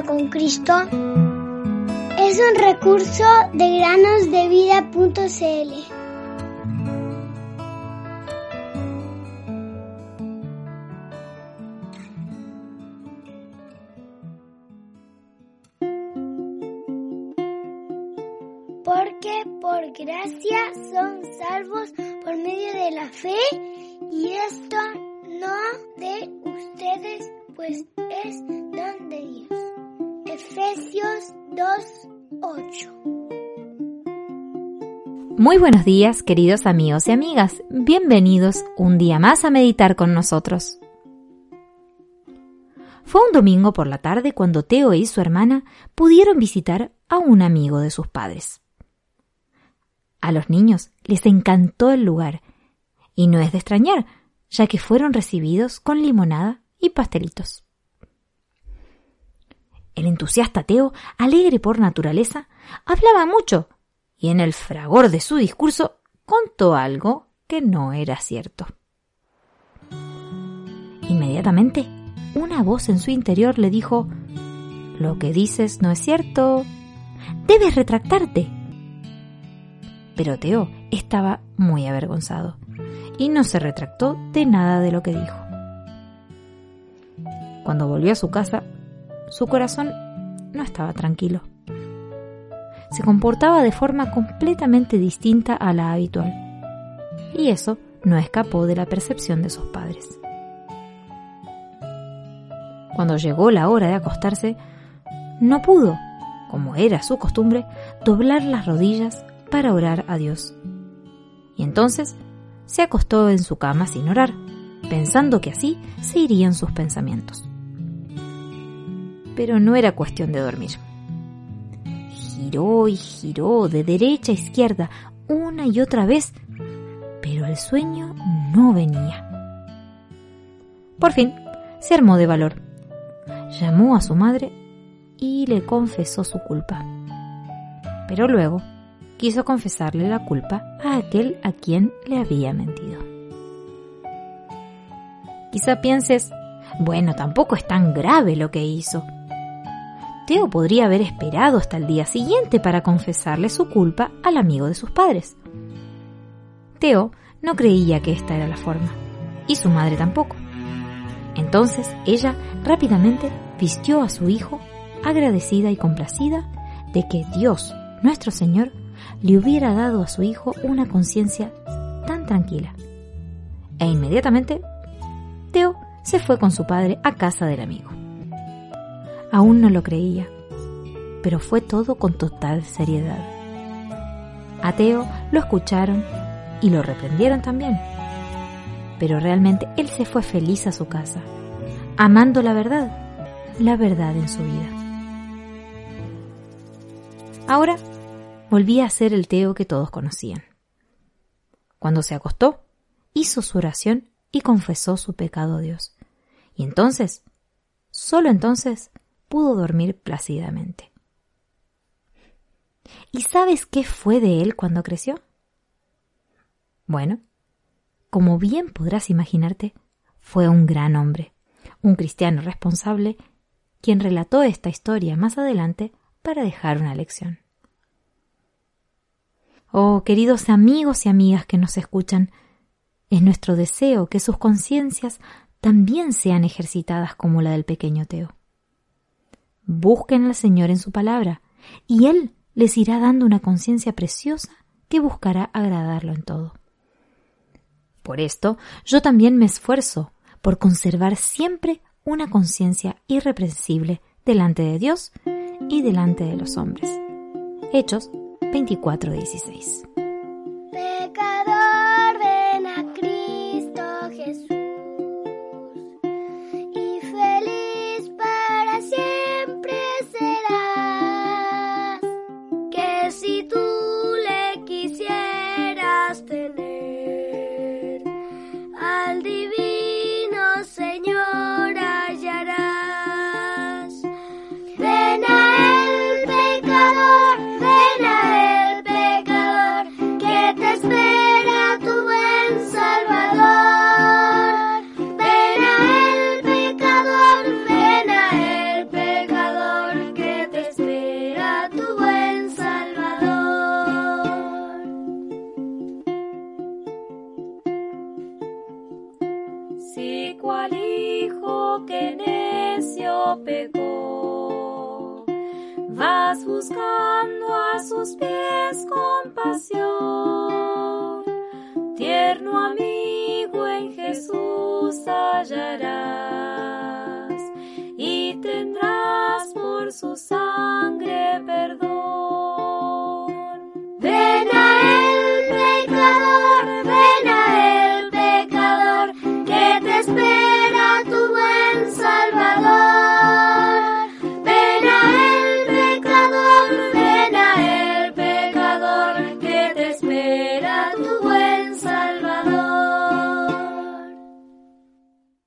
con Cristo es un recurso de granosdevida.cl. Porque por gracia son salvos por medio de la fe y esto no de ustedes, pues es don de Dios. Efesios 2:8 Muy buenos días, queridos amigos y amigas. Bienvenidos un día más a meditar con nosotros. Fue un domingo por la tarde cuando Teo y su hermana pudieron visitar a un amigo de sus padres. A los niños les encantó el lugar, y no es de extrañar, ya que fueron recibidos con limonada y pastelitos. El entusiasta Teo, alegre por naturaleza, hablaba mucho y en el fragor de su discurso contó algo que no era cierto. Inmediatamente, una voz en su interior le dijo Lo que dices no es cierto. Debes retractarte. Pero Teo estaba muy avergonzado y no se retractó de nada de lo que dijo. Cuando volvió a su casa, su corazón no estaba tranquilo. Se comportaba de forma completamente distinta a la habitual, y eso no escapó de la percepción de sus padres. Cuando llegó la hora de acostarse, no pudo, como era su costumbre, doblar las rodillas para orar a Dios. Y entonces se acostó en su cama sin orar, pensando que así se irían sus pensamientos pero no era cuestión de dormir. Giró y giró de derecha a izquierda una y otra vez, pero el sueño no venía. Por fin, se armó de valor. Llamó a su madre y le confesó su culpa. Pero luego quiso confesarle la culpa a aquel a quien le había mentido. Quizá pienses, bueno, tampoco es tan grave lo que hizo. Teo podría haber esperado hasta el día siguiente para confesarle su culpa al amigo de sus padres. Teo no creía que esta era la forma, y su madre tampoco. Entonces ella rápidamente vistió a su hijo, agradecida y complacida de que Dios, nuestro Señor, le hubiera dado a su hijo una conciencia tan tranquila. E inmediatamente, Teo se fue con su padre a casa del amigo. Aún no lo creía, pero fue todo con total seriedad. A Teo lo escucharon y lo reprendieron también. Pero realmente él se fue feliz a su casa, amando la verdad, la verdad en su vida. Ahora volvía a ser el Teo que todos conocían. Cuando se acostó, hizo su oración y confesó su pecado a Dios. Y entonces, solo entonces, pudo dormir plácidamente. ¿Y sabes qué fue de él cuando creció? Bueno, como bien podrás imaginarte, fue un gran hombre, un cristiano responsable, quien relató esta historia más adelante para dejar una lección. Oh, queridos amigos y amigas que nos escuchan, es nuestro deseo que sus conciencias también sean ejercitadas como la del pequeño Teo. Busquen al Señor en su palabra, y Él les irá dando una conciencia preciosa que buscará agradarlo en todo. Por esto, yo también me esfuerzo por conservar siempre una conciencia irreprensible delante de Dios y delante de los hombres. Hechos 24:16. al hijo que necio pecó. Vas buscando a sus pies compasión, tierno amigo en Jesús hallarás y tendrás por su sangre